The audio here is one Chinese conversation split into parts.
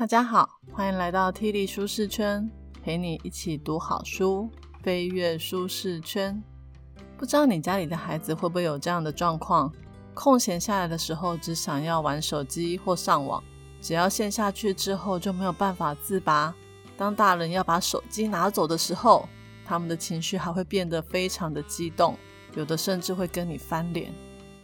大家好，欢迎来到 T 力舒适圈，陪你一起读好书，飞跃舒适圈。不知道你家里的孩子会不会有这样的状况？空闲下来的时候，只想要玩手机或上网，只要陷下去之后就没有办法自拔。当大人要把手机拿走的时候，他们的情绪还会变得非常的激动，有的甚至会跟你翻脸。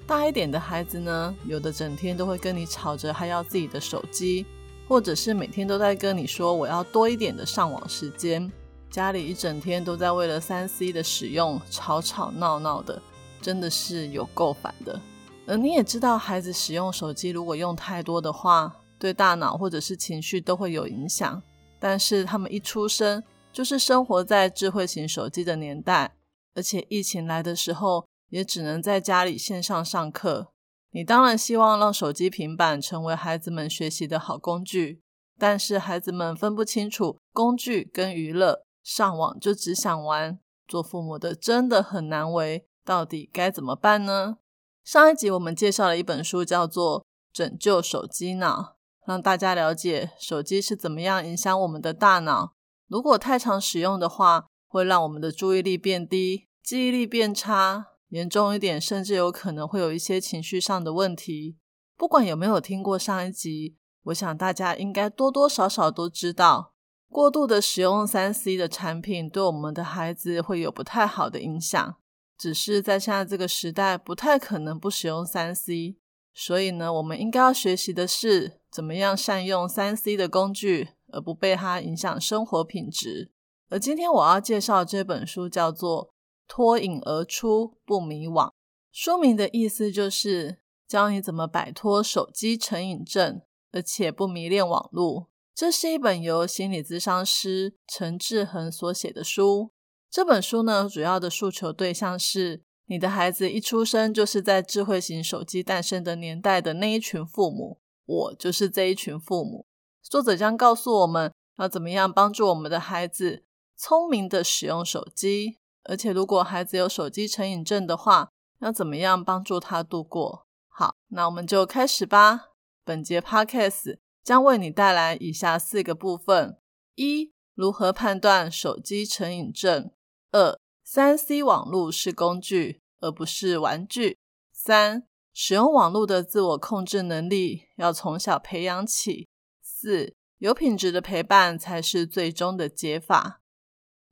大一点的孩子呢，有的整天都会跟你吵着还要自己的手机，或者是每天都在跟你说我要多一点的上网时间。家里一整天都在为了三 C 的使用吵吵闹闹的，真的是有够烦的。而你也知道，孩子使用手机如果用太多的话，对大脑或者是情绪都会有影响。但是他们一出生就是生活在智慧型手机的年代，而且疫情来的时候也只能在家里线上上课。你当然希望让手机、平板成为孩子们学习的好工具，但是孩子们分不清楚工具跟娱乐，上网就只想玩，做父母的真的很难为。到底该怎么办呢？上一集我们介绍了一本书，叫做《拯救手机脑》，让大家了解手机是怎么样影响我们的大脑。如果太常使用的话，会让我们的注意力变低，记忆力变差，严重一点，甚至有可能会有一些情绪上的问题。不管有没有听过上一集，我想大家应该多多少少都知道，过度的使用三 C 的产品，对我们的孩子会有不太好的影响。只是在现在这个时代，不太可能不使用三 C，所以呢，我们应该要学习的是怎么样善用三 C 的工具，而不被它影响生活品质。而今天我要介绍这本书叫做《脱颖而出不迷惘》，书名的意思就是教你怎么摆脱手机成瘾症，而且不迷恋网络。这是一本由心理咨商师陈志恒所写的书。这本书呢，主要的诉求对象是你的孩子一出生就是在智慧型手机诞生的年代的那一群父母。我就是这一群父母。作者将告诉我们要怎么样帮助我们的孩子聪明的使用手机，而且如果孩子有手机成瘾症的话，要怎么样帮助他度过。好，那我们就开始吧。本节 Podcast 将为你带来以下四个部分：一、如何判断手机成瘾症？二、三 C 网络是工具，而不是玩具。三、使用网络的自我控制能力要从小培养起。四、有品质的陪伴才是最终的解法。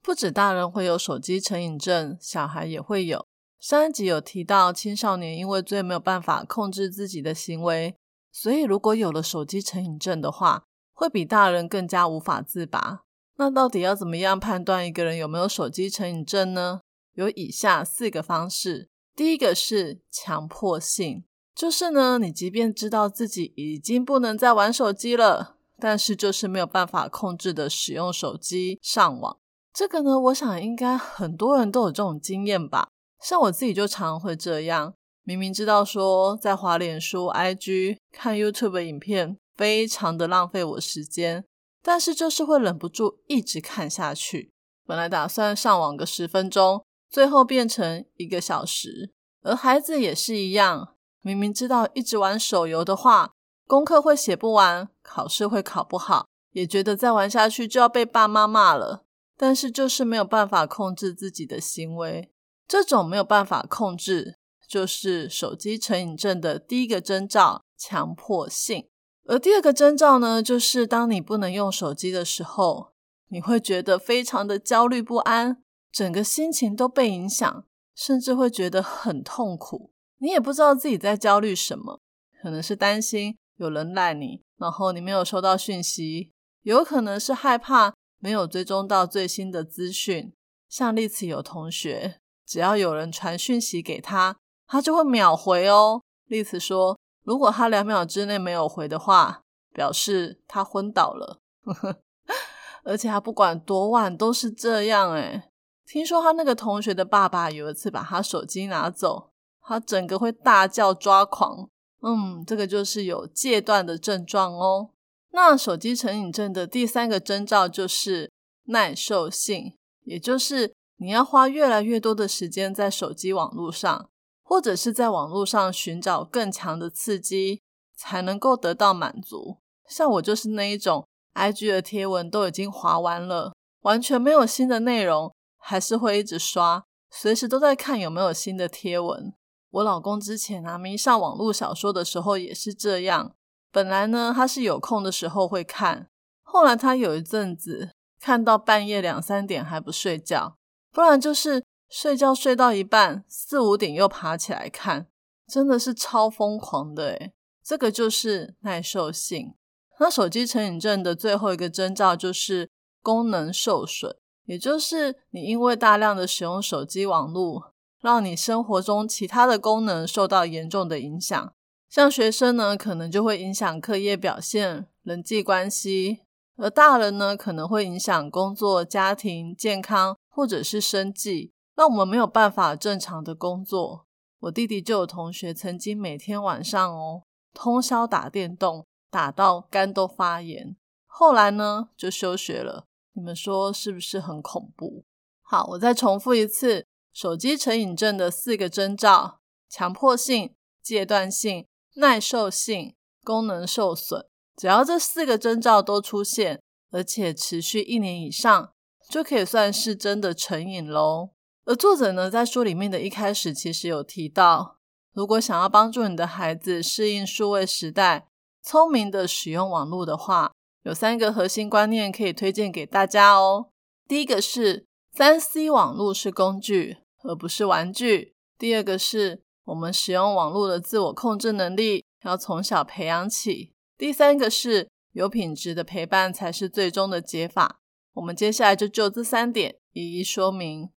不止大人会有手机成瘾症，小孩也会有。上一集有提到，青少年因为最没有办法控制自己的行为，所以如果有了手机成瘾症的话，会比大人更加无法自拔。那到底要怎么样判断一个人有没有手机成瘾症呢？有以下四个方式。第一个是强迫性，就是呢，你即便知道自己已经不能再玩手机了，但是就是没有办法控制的使用手机上网。这个呢，我想应该很多人都有这种经验吧。像我自己就常常会这样，明明知道说在滑脸书、IG 看 YouTube 影片，非常的浪费我时间。但是就是会忍不住一直看下去。本来打算上网个十分钟，最后变成一个小时。而孩子也是一样，明明知道一直玩手游的话，功课会写不完，考试会考不好，也觉得再玩下去就要被爸妈骂了。但是就是没有办法控制自己的行为。这种没有办法控制，就是手机成瘾症的第一个征兆——强迫性。而第二个征兆呢，就是当你不能用手机的时候，你会觉得非常的焦虑不安，整个心情都被影响，甚至会觉得很痛苦。你也不知道自己在焦虑什么，可能是担心有人赖你，然后你没有收到讯息；有可能是害怕没有追踪到最新的资讯。像丽慈有同学，只要有人传讯息给他，他就会秒回哦。丽慈说。如果他两秒之内没有回的话，表示他昏倒了。而且他不管多晚都是这样。诶听说他那个同学的爸爸有一次把他手机拿走，他整个会大叫抓狂。嗯，这个就是有戒断的症状哦。那手机成瘾症的第三个征兆就是耐受性，也就是你要花越来越多的时间在手机网络上。或者是在网络上寻找更强的刺激，才能够得到满足。像我就是那一种 IG 的贴文都已经划完了，完全没有新的内容，还是会一直刷，随时都在看有没有新的贴文。我老公之前啊迷上网络小说的时候也是这样，本来呢他是有空的时候会看，后来他有一阵子看到半夜两三点还不睡觉，不然就是睡觉睡到一半四五点又爬起来看，真的是超疯狂的诶这个就是耐受性。那手机成瘾症的最后一个征兆就是功能受损，也就是你因为大量的使用手机网络，让你生活中其他的功能受到严重的影响。像学生呢，可能就会影响课业表现、人际关系；而大人呢，可能会影响工作、家庭、健康或者是生计，让我们没有办法正常的工作。我弟弟就有同学曾经每天晚上哦。通宵打电动，打到肝都发炎，后来呢就休学了。你们说是不是很恐怖？好，我再重复一次，手机成瘾症的四个征兆：强迫性、戒断性、耐受性、功能受损。只要这四个征兆都出现，而且持续一年以上，就可以算是真的成瘾喽。而作者呢，在书里面的一开始，其实有提到。如果想要帮助你的孩子适应数位时代，聪明的使用网络的话，有三个核心观念可以推荐给大家哦。第一个是三 C 网络是工具，而不是玩具。第二个是我们使用网络的自我控制能力要从小培养起。第三个是有品质的陪伴才是最终的解法。我们接下来就就这三点一一说明。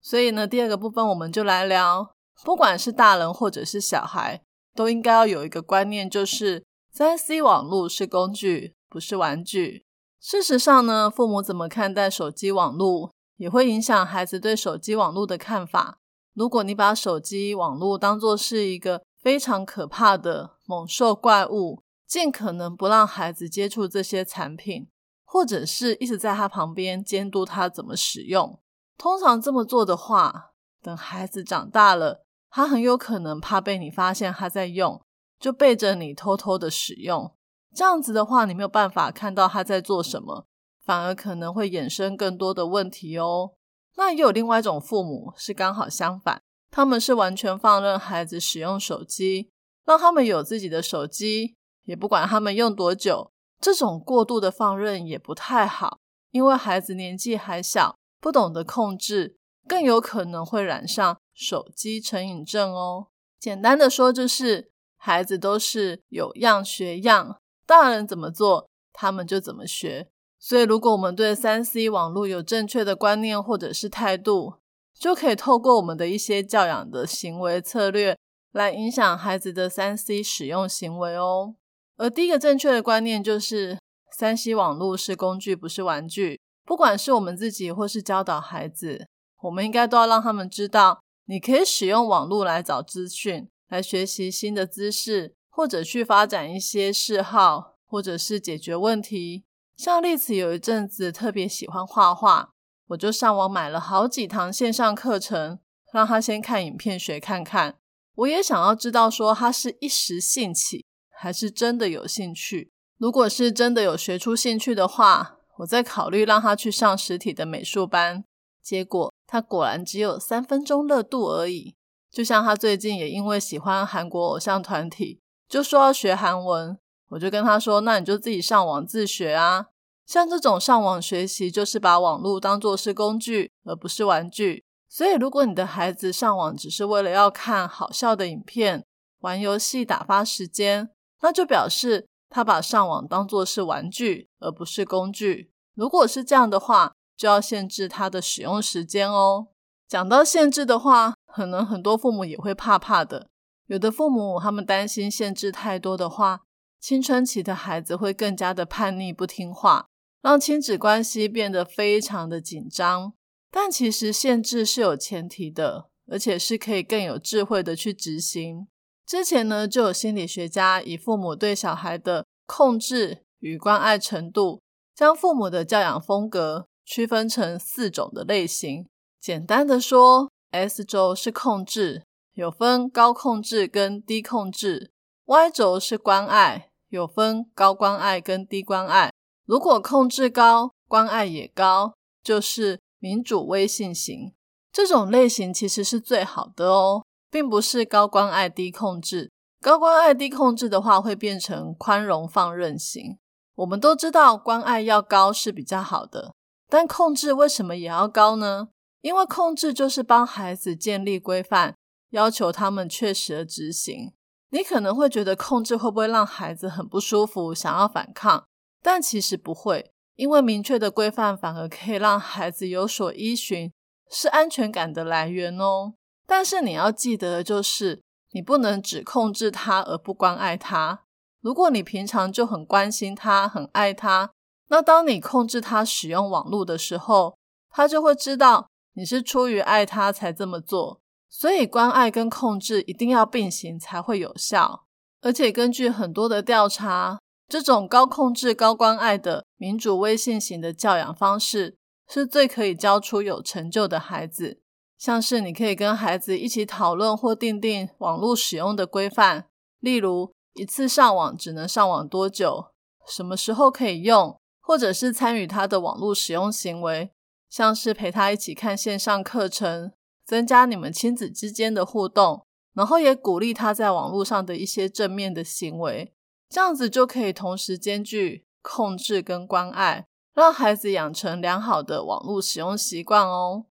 所以呢，第二个部分我们就来聊。不管是大人或者是小孩，都应该要有一个观念，就是三 C 网络是工具，不是玩具。事实上呢，父母怎么看待手机网络，也会影响孩子对手机网络的看法。如果你把手机网络当作是一个非常可怕的猛兽怪物，尽可能不让孩子接触这些产品，或者是一直在他旁边监督他怎么使用，通常这么做的话，等孩子长大了。他很有可能怕被你发现他在用，就背着你偷偷的使用。这样子的话，你没有办法看到他在做什么，反而可能会衍生更多的问题哦。那也有另外一种父母是刚好相反，他们是完全放任孩子使用手机，让他们有自己的手机，也不管他们用多久。这种过度的放任也不太好，因为孩子年纪还小，不懂得控制，更有可能会染上。手机成瘾症哦，简单的说就是孩子都是有样学样，大人怎么做，他们就怎么学。所以，如果我们对三 C 网络有正确的观念或者是态度，就可以透过我们的一些教养的行为策略来影响孩子的三 C 使用行为哦。而第一个正确的观念就是，三 C 网络是工具，不是玩具。不管是我们自己或是教导孩子，我们应该都要让他们知道。你可以使用网络来找资讯，来学习新的知识，或者去发展一些嗜好，或者是解决问题。像丽子有一阵子特别喜欢画画，我就上网买了好几堂线上课程，让他先看影片学看看。我也想要知道说他是一时兴起，还是真的有兴趣。如果是真的有学出兴趣的话，我再考虑让他去上实体的美术班。结果。他果然只有三分钟热度而已，就像他最近也因为喜欢韩国偶像团体，就说要学韩文，我就跟他说：“那你就自己上网自学啊。”像这种上网学习，就是把网络当作是工具，而不是玩具。所以，如果你的孩子上网只是为了要看好笑的影片、玩游戏打发时间，那就表示他把上网当作是玩具，而不是工具。如果是这样的话，就要限制他的使用时间哦。讲到限制的话，可能很多父母也会怕怕的。有的父母他们担心限制太多的话，青春期的孩子会更加的叛逆不听话，让亲子关系变得非常的紧张。但其实限制是有前提的，而且是可以更有智慧的去执行。之前呢，就有心理学家以父母对小孩的控制与关爱程度，将父母的教养风格。区分成四种的类型。简单的说，S 轴是控制，有分高控制跟低控制；Y 轴是关爱，有分高关爱跟低关爱；如果控制高，关爱也高，就是民主威信型。这种类型其实是最好的哦，并不是高关爱低控制。高关爱低控制的话，会变成宽容放任型。我们都知道，关爱要高是比较好的，但控制为什么也要高呢？因为控制就是帮孩子建立规范，要求他们确实的执行。你可能会觉得控制会不会让孩子很不舒服，想要反抗？但其实不会，因为明确的规范反而可以让孩子有所依循，是安全感的来源哦。但是你要记得的就是，你不能只控制他而不关爱他。如果你平常就很关心他、很爱他，那当你控制他使用网络的时候，他就会知道你是出于爱他才这么做。所以，关爱跟控制一定要并行才会有效。而且，根据很多的调查，这种高控制、高关爱的民主微信型的教养方式，是最可以教出有成就的孩子。像是你可以跟孩子一起讨论或定定网络使用的规范，例如。一次上网只能上网多久？什么时候可以用？或者是参与他的网络使用行为，像是陪他一起看线上课程，增加你们亲子之间的互动，然后也鼓励他在网络上的一些正面的行为，这样子就可以同时兼具控制跟关爱，让孩子养成良好的网络使用习惯哦。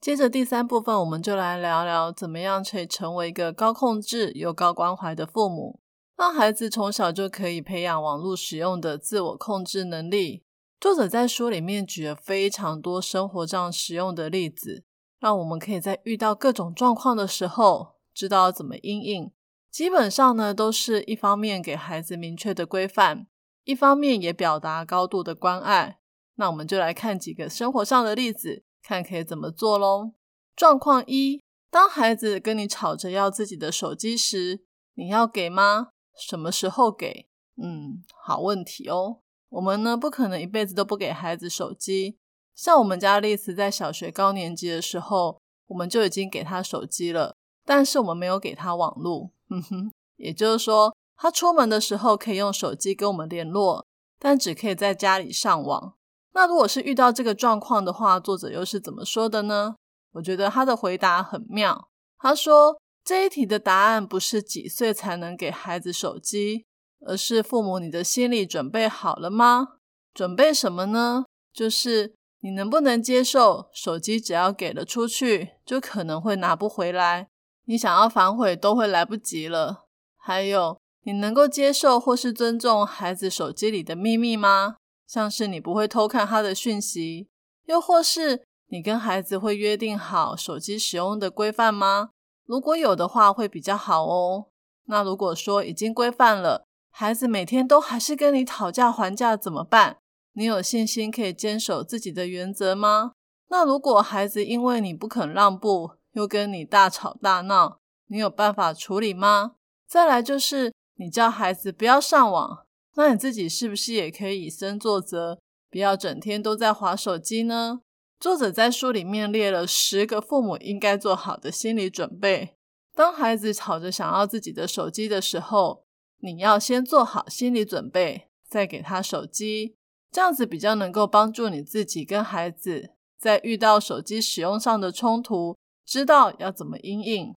接着第三部分，我们就来聊聊怎么样可以成为一个高控制又高关怀的父母。让孩子从小就可以培养网络使用的自我控制能力。作者在书里面举了非常多生活上实用的例子，让我们可以在遇到各种状况的时候，知道怎么应应。基本上呢，都是一方面给孩子明确的规范，一方面也表达高度的关爱。那我们就来看几个生活上的例子，看可以怎么做喽。状况一：当孩子跟你吵着要自己的手机时，你要给吗？什么时候给？嗯，好问题哦。我们呢，不可能一辈子都不给孩子手机。像我们家丽丝在小学高年级的时候，我们就已经给他手机了，但是我们没有给他网络。嗯哼，也就是说，他出门的时候可以用手机跟我们联络，但只可以在家里上网。那如果是遇到这个状况的话，作者又是怎么说的呢？我觉得他的回答很妙。他说。这一题的答案不是几岁才能给孩子手机，而是父母你的心理准备好了吗？准备什么呢？就是你能不能接受手机只要给了出去，就可能会拿不回来，你想要反悔都会来不及了。还有，你能够接受或是尊重孩子手机里的秘密吗？像是你不会偷看他的讯息，又或是你跟孩子会约定好手机使用的规范吗？如果有的话，会比较好哦。那如果说已经规范了，孩子每天都还是跟你讨价还价，怎么办？你有信心可以坚守自己的原则吗？那如果孩子因为你不肯让步，又跟你大吵大闹，你有办法处理吗？再来就是你叫孩子不要上网，那你自己是不是也可以以身作则，不要整天都在划手机呢？作者在书里面列了十个父母应该做好的心理准备。当孩子吵着想要自己的手机的时候，你要先做好心理准备，再给他手机，这样子比较能够帮助你自己跟孩子在遇到手机使用上的冲突，知道要怎么应应。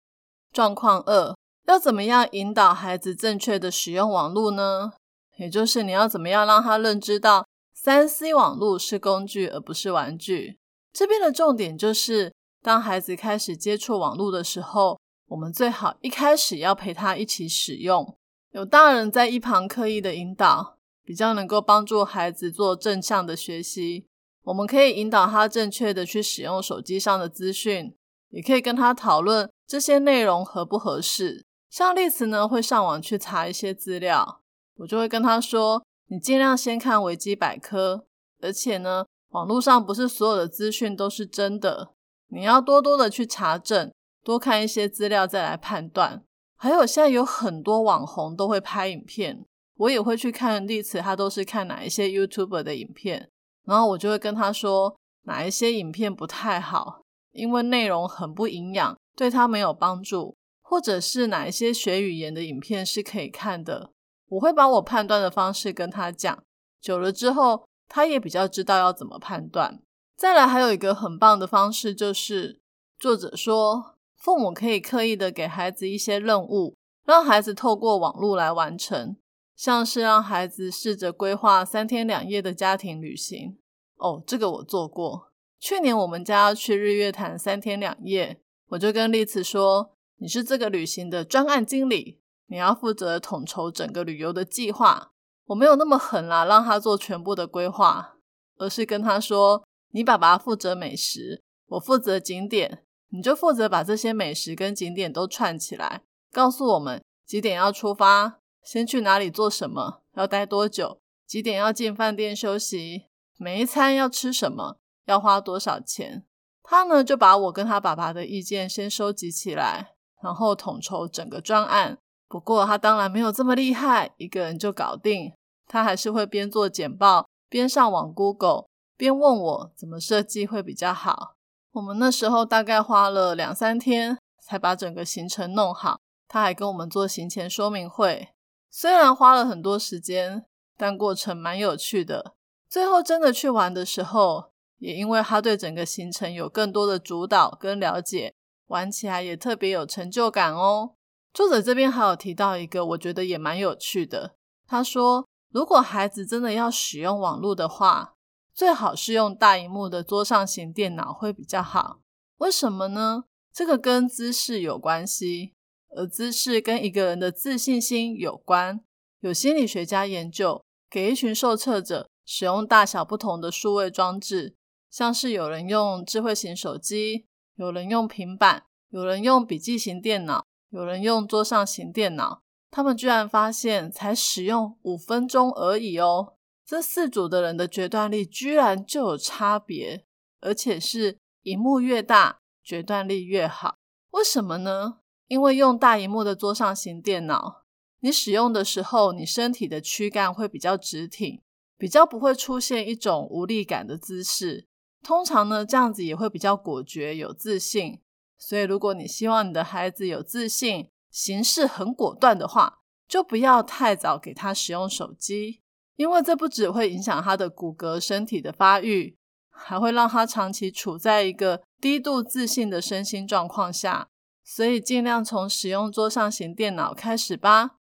状况二，要怎么样引导孩子正确的使用网络呢？也就是你要怎么样让他认知到三 C 网络是工具而不是玩具。这边的重点就是，当孩子开始接触网络的时候，我们最好一开始要陪他一起使用，有大人在一旁刻意的引导，比较能够帮助孩子做正向的学习。我们可以引导他正确的去使用手机上的资讯，也可以跟他讨论这些内容合不合适。像丽慈呢，会上网去查一些资料，我就会跟他说：“你尽量先看维基百科，而且呢。”网络上不是所有的资讯都是真的，你要多多的去查证，多看一些资料再来判断。还有现在有很多网红都会拍影片，我也会去看例子，他都是看哪一些 YouTube 的影片，然后我就会跟他说哪一些影片不太好，因为内容很不营养，对他没有帮助，或者是哪一些学语言的影片是可以看的，我会把我判断的方式跟他讲，久了之后。他也比较知道要怎么判断。再来，还有一个很棒的方式，就是作者说，父母可以刻意的给孩子一些任务，让孩子透过网络来完成，像是让孩子试着规划三天两夜的家庭旅行。哦，这个我做过。去年我们家要去日月潭三天两夜，我就跟丽慈说：“你是这个旅行的专案经理，你要负责统筹整个旅游的计划。”我没有那么狠啦，让他做全部的规划，而是跟他说。你爸爸负责美食，我负责景点，你就负责把这些美食跟景点都串起来，告诉我们几点要出发，先去哪里做什么，要待多久，几点要进饭店休息，每一餐要吃什么，要花多少钱。他呢就把我跟他爸爸的意见先收集起来，然后统筹整个专案。不过他当然没有这么厉害，一个人就搞定。他还是会边做简报边上网 Google。边问我怎么设计会比较好。我们那时候大概花了两三天才把整个行程弄好。他还跟我们做行前说明会，虽然花了很多时间，但过程蛮有趣的。最后真的去玩的时候，也因为他对整个行程有更多的主导跟了解，玩起来也特别有成就感哦。作者这边还有提到一个，我觉得也蛮有趣的。他说，如果孩子真的要使用网络的话，最好是用大荧幕的桌上型电脑会比较好。为什么呢？这个跟姿势有关系，而姿势跟一个人的自信心有关。有心理学家研究，给一群受测者使用大小不同的数位装置，像是有人用智慧型手机，有人用平板，有人用笔记型电脑，有人用桌上型电脑，他们居然发现才使用五分钟而已哦。这四组的人的决断力居然就有差别，而且是荧幕越大，决断力越好。为什么呢？因为用大荧幕的桌上型电脑，你使用的时候，你身体的躯干会比较直挺，比较不会出现一种无力感的姿势。通常呢，这样子也会比较果决、有自信。所以，如果你希望你的孩子有自信、行事很果断的话，就不要太早给他使用手机。因为这不只会影响他的骨骼、身体的发育，还会让他长期处在一个低度自信的身心状况下。所以，尽量从使用桌上型电脑开始吧。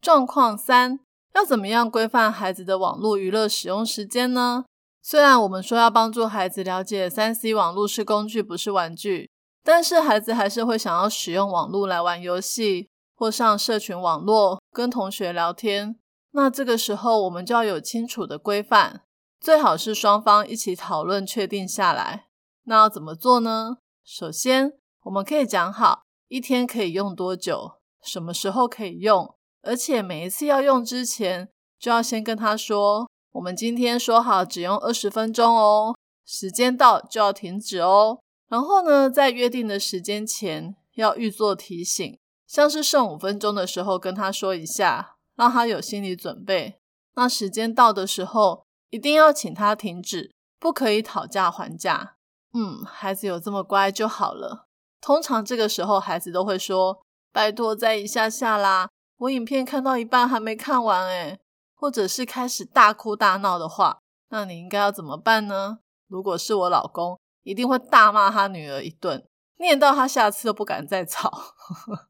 状况三，要怎么样规范孩子的网络娱乐使用时间呢？虽然我们说要帮助孩子了解三 C 网络是工具，不是玩具，但是孩子还是会想要使用网络来玩游戏，或上社群网络跟同学聊天。那这个时候，我们就要有清楚的规范，最好是双方一起讨论确定下来。那要怎么做呢？首先，我们可以讲好一天可以用多久，什么时候可以用，而且每一次要用之前，就要先跟他说，我们今天说好只用二十分钟哦，时间到就要停止哦。然后呢，在约定的时间前要预做提醒，像是剩五分钟的时候跟他说一下。让他有心理准备，那时间到的时候，一定要请他停止，不可以讨价还价。嗯，孩子有这么乖就好了。通常这个时候，孩子都会说：“拜托，再一下下啦，我影片看到一半还没看完诶或者是开始大哭大闹的话，那你应该要怎么办呢？如果是我老公，一定会大骂他女儿一顿，念到他下次都不敢再吵。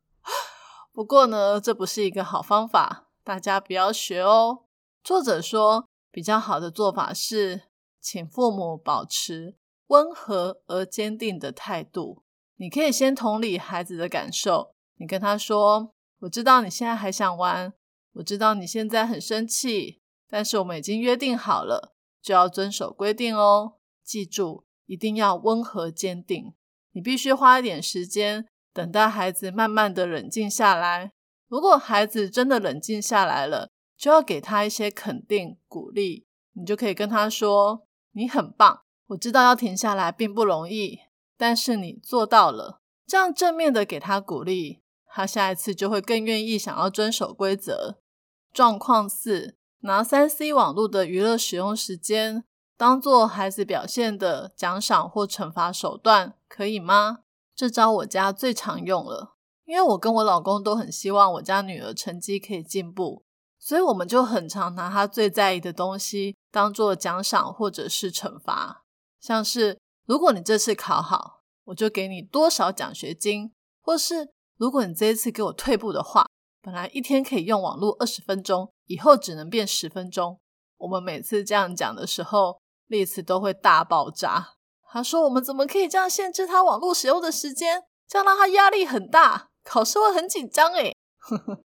不过呢，这不是一个好方法。大家不要学哦。作者说，比较好的做法是，请父母保持温和而坚定的态度。你可以先同理孩子的感受，你跟他说：“我知道你现在还想玩，我知道你现在很生气，但是我们已经约定好了，就要遵守规定哦。记住，一定要温和坚定。你必须花一点时间，等待孩子慢慢的冷静下来。”如果孩子真的冷静下来了，就要给他一些肯定鼓励。你就可以跟他说：“你很棒，我知道要停下来并不容易，但是你做到了。”这样正面的给他鼓励，他下一次就会更愿意想要遵守规则。状况四：拿三 C 网络的娱乐使用时间当做孩子表现的奖赏或惩罚手段，可以吗？这招我家最常用了。因为我跟我老公都很希望我家女儿成绩可以进步，所以我们就很常拿她最在意的东西当做奖赏或者是惩罚，像是如果你这次考好，我就给你多少奖学金；或是如果你这一次给我退步的话，本来一天可以用网络二十分钟，以后只能变十分钟。我们每次这样讲的时候，丽兹都会大爆炸。他说：“我们怎么可以这样限制他网络使用的时间？这样让他压力很大，考试会很紧张。”诶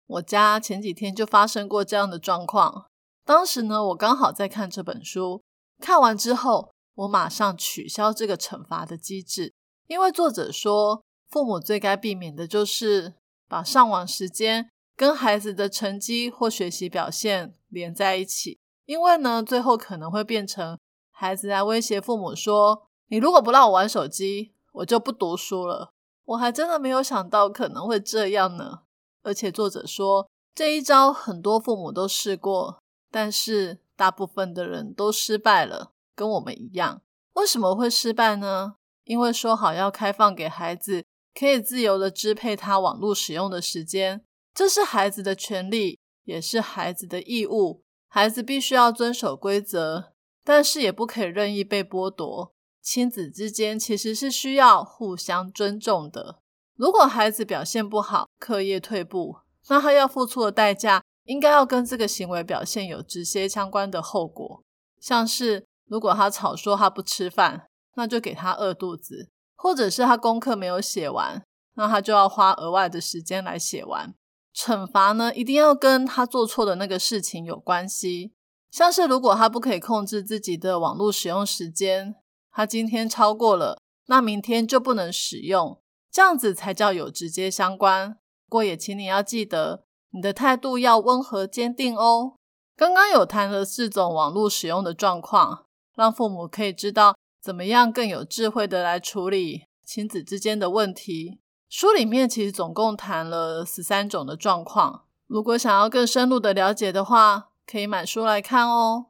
我家前几天就发生过这样的状况。当时呢，我刚好在看这本书，看完之后，我马上取消这个惩罚的机制，因为作者说，父母最该避免的就是把上网时间跟孩子的成绩或学习表现连在一起，因为呢，最后可能会变成孩子来威胁父母说：“你如果不让我玩手机，我就不读书了。”我还真的没有想到可能会这样呢。而且作者说，这一招很多父母都试过。但是大部分的人都失败了，跟我们一样。为什么会失败呢？因为说好要开放给孩子，可以自由的支配他网络使用的时间，这是孩子的权利，也是孩子的义务。孩子必须要遵守规则，但是也不可以任意被剥夺。亲子之间其实是需要互相尊重的。如果孩子表现不好，课业退步，那他要付出的代价。应该要跟这个行为表现有直接相关的后果，像是如果他吵说他不吃饭，那就给他饿肚子；或者是他功课没有写完，那他就要花额外的时间来写完。惩罚呢，一定要跟他做错的那个事情有关系，像是如果他不可以控制自己的网络使用时间，他今天超过了，那明天就不能使用，这样子才叫有直接相关。不过也请你要记得。你的态度要温和坚定哦。刚刚有谈了四种网络使用的状况，让父母可以知道怎么样更有智慧的来处理亲子之间的问题。书里面其实总共谈了十三种的状况。如果想要更深入的了解的话，可以买书来看哦。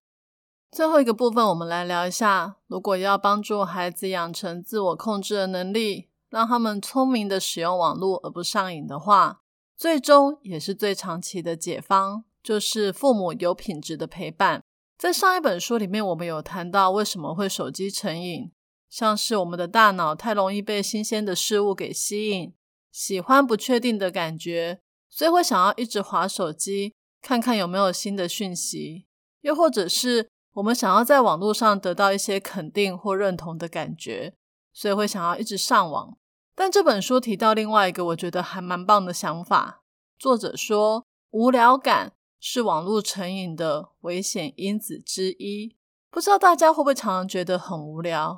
最后一个部分，我们来聊一下，如果要帮助孩子养成自我控制的能力，让他们聪明的使用网络而不上瘾的话。最终也是最长期的解方，就是父母有品质的陪伴。在上一本书里面，我们有谈到为什么会手机成瘾，像是我们的大脑太容易被新鲜的事物给吸引，喜欢不确定的感觉，所以会想要一直滑手机，看看有没有新的讯息。又或者是我们想要在网络上得到一些肯定或认同的感觉，所以会想要一直上网。但这本书提到另外一个我觉得还蛮棒的想法。作者说，无聊感是网络成瘾的危险因子之一。不知道大家会不会常常觉得很无聊？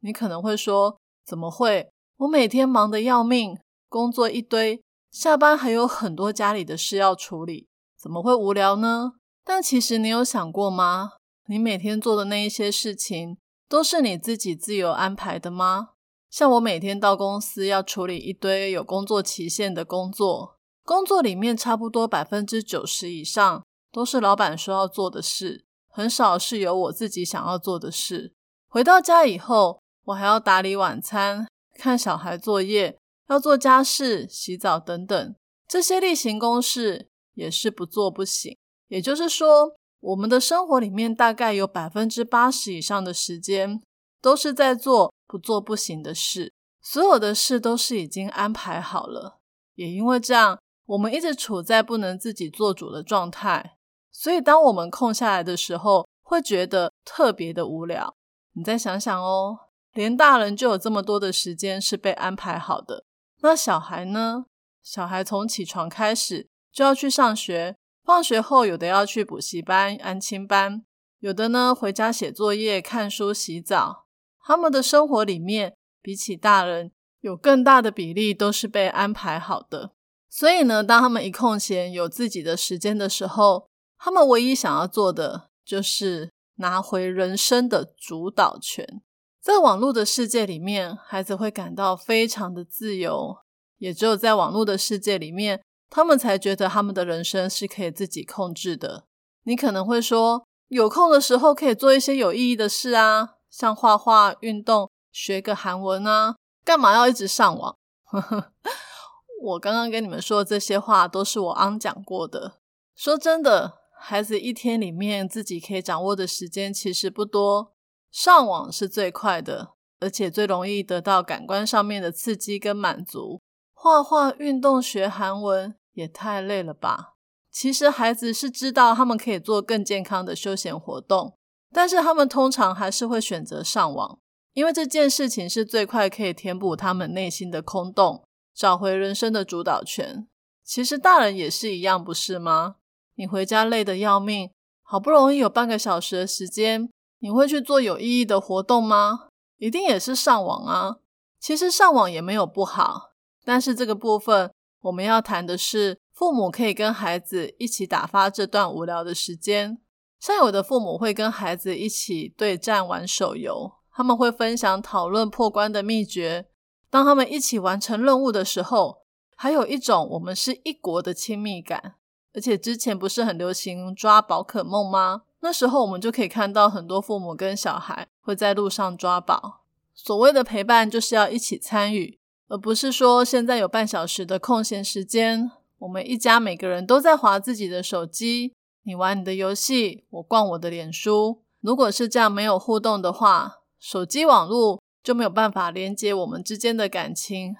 你可能会说，怎么会？我每天忙得要命，工作一堆，下班还有很多家里的事要处理，怎么会无聊呢？但其实你有想过吗？你每天做的那一些事情，都是你自己自由安排的吗？像我每天到公司要处理一堆有工作期限的工作，工作里面差不多百分之九十以上都是老板说要做的事，很少是有我自己想要做的事。回到家以后，我还要打理晚餐、看小孩作业、要做家事、洗澡等等，这些例行公事也是不做不行。也就是说，我们的生活里面大概有百分之八十以上的时间都是在做。不做不行的事，所有的事都是已经安排好了。也因为这样，我们一直处在不能自己做主的状态。所以，当我们空下来的时候，会觉得特别的无聊。你再想想哦，连大人就有这么多的时间是被安排好的，那小孩呢？小孩从起床开始就要去上学，放学后有的要去补习班、安亲班，有的呢回家写作业、看书、洗澡。他们的生活里面，比起大人，有更大的比例都是被安排好的。所以呢，当他们一空闲有自己的时间的时候，他们唯一想要做的就是拿回人生的主导权。在网络的世界里面，孩子会感到非常的自由，也只有在网络的世界里面，他们才觉得他们的人生是可以自己控制的。你可能会说，有空的时候可以做一些有意义的事啊。像画画、运动、学个韩文啊，干嘛要一直上网？我刚刚跟你们说的这些话，都是我昂讲过的。说真的，孩子一天里面自己可以掌握的时间其实不多，上网是最快的，而且最容易得到感官上面的刺激跟满足。画画、运动、学韩文也太累了吧？其实孩子是知道他们可以做更健康的休闲活动，但是他们通常还是会选择上网，因为这件事情是最快可以填补他们内心的空洞，找回人生的主导权。其实大人也是一样，不是吗？你回家累得要命，好不容易有半个小时的时间，你会去做有意义的活动吗？一定也是上网啊。其实上网也没有不好，但是这个部分我们要谈的是。父母可以跟孩子一起打发这段无聊的时间，像有的父母会跟孩子一起对战玩手游，他们会分享讨论破关的秘诀。当他们一起完成任务的时候，还有一种我们是一国的亲密感。而且之前不是很流行抓宝可梦吗？那时候我们就可以看到很多父母跟小孩会在路上抓宝。所谓的陪伴就是要一起参与，而不是说现在有半小时的空闲时间。我们一家每个人都在划自己的手机，你玩你的游戏，我逛我的脸书。如果是这样没有互动的话，手机网络就没有办法连接我们之间的感情，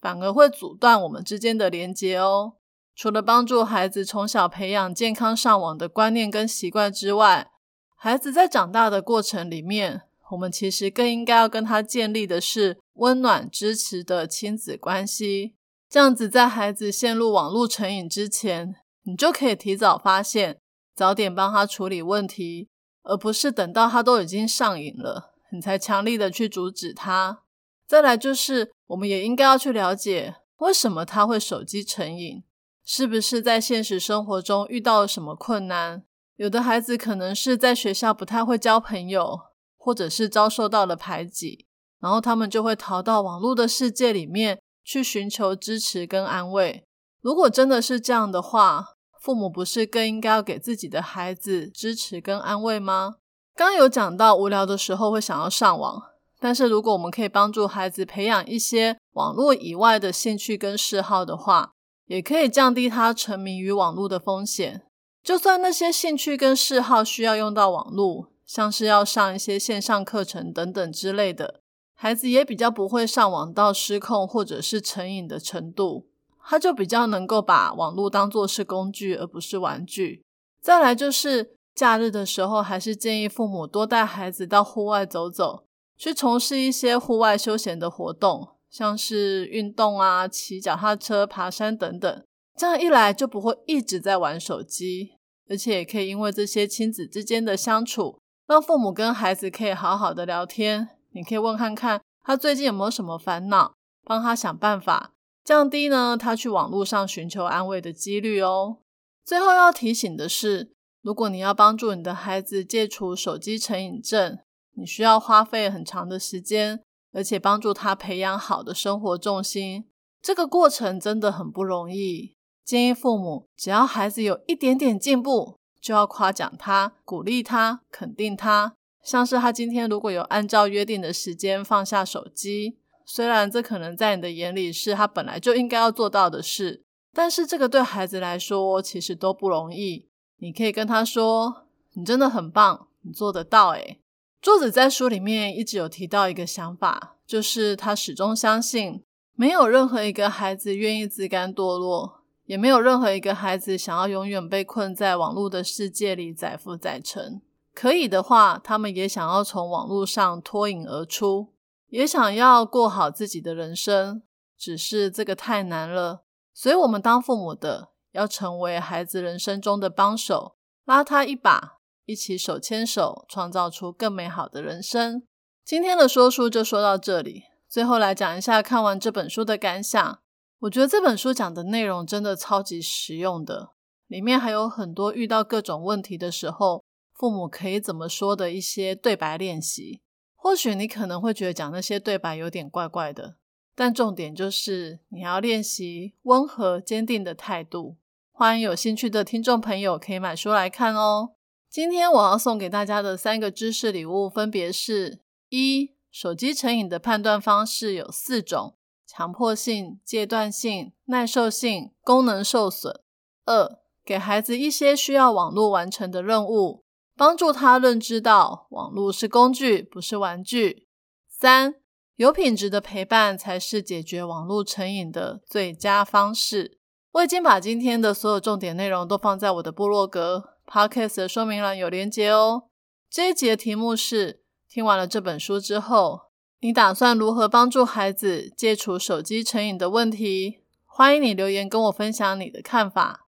反而会阻断我们之间的连接哦。除了帮助孩子从小培养健康上网的观念跟习惯之外，孩子在长大的过程里面，我们其实更应该要跟他建立的是温暖支持的亲子关系。这样子，在孩子陷入网络成瘾之前，你就可以提早发现，早点帮他处理问题，而不是等到他都已经上瘾了，你才强力的去阻止他。再来就是，我们也应该要去了解，为什么他会手机成瘾，是不是在现实生活中遇到了什么困难？有的孩子可能是在学校不太会交朋友，或者是遭受到了排挤，然后他们就会逃到网络的世界里面。去寻求支持跟安慰。如果真的是这样的话，父母不是更应该要给自己的孩子支持跟安慰吗？刚有讲到无聊的时候会想要上网，但是如果我们可以帮助孩子培养一些网络以外的兴趣跟嗜好的话，也可以降低他沉迷于网络的风险。就算那些兴趣跟嗜好需要用到网络，像是要上一些线上课程等等之类的。孩子也比较不会上网到失控或者是成瘾的程度，他就比较能够把网络当作是工具而不是玩具。再来就是假日的时候，还是建议父母多带孩子到户外走走，去从事一些户外休闲的活动，像是运动啊、骑脚踏车、爬山等等。这样一来就不会一直在玩手机，而且也可以因为这些亲子之间的相处，让父母跟孩子可以好好的聊天。你可以问看看他最近有没有什么烦恼，帮他想办法，降低呢他去网络上寻求安慰的几率哦。最后要提醒的是，如果你要帮助你的孩子戒除手机成瘾症，你需要花费很长的时间，而且帮助他培养好的生活重心，这个过程真的很不容易。建议父母，只要孩子有一点点进步，就要夸奖他、鼓励他、肯定他。像是他今天如果有按照约定的时间放下手机，虽然这可能在你的眼里是他本来就应该要做到的事，但是这个对孩子来说其实都不容易。你可以跟他说：“你真的很棒，你做得到。”诶作者在书里面一直有提到一个想法，就是他始终相信，没有任何一个孩子愿意自甘堕落，也没有任何一个孩子想要永远被困在网络的世界里载富载沉。可以的话，他们也想要从网络上脱颖而出，也想要过好自己的人生。只是这个太难了，所以我们当父母的要成为孩子人生中的帮手，拉他一把，一起手牵手，创造出更美好的人生。今天的说书就说到这里，最后来讲一下看完这本书的感想。我觉得这本书讲的内容真的超级实用的，里面还有很多遇到各种问题的时候。父母可以怎么说的一些对白练习，或许你可能会觉得讲那些对白有点怪怪的，但重点就是你要练习温和坚定的态度。欢迎有兴趣的听众朋友可以买书来看哦。今天我要送给大家的三个知识礼物分别是：一、手机成瘾的判断方式有四种：强迫性、戒断性、耐受性、功能受损；二、给孩子一些需要网络完成的任务，帮助他认知到网络是工具，不是玩具。三，有品质的陪伴才是解决网络成瘾的最佳方式。我已经把今天的所有重点内容都放在我的部落格 Podcast 的说明栏有连结哦。这一集的题目是：听完了这本书之后，你打算如何帮助孩子戒除手机成瘾的问题？欢迎你留言跟我分享你的看法。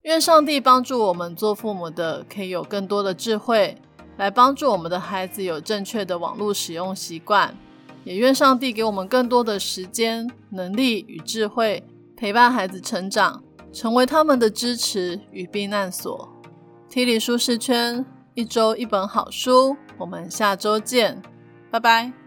愿上帝帮助我们做父母的，可以有更多的智慧，来帮助我们的孩子有正确的网络使用习惯。也愿上帝给我们更多的时间、能力与智慧。陪伴孩子成长，成为他们的支持与避难所。提里舒适圈，一周一本好书。我们下周见，拜拜。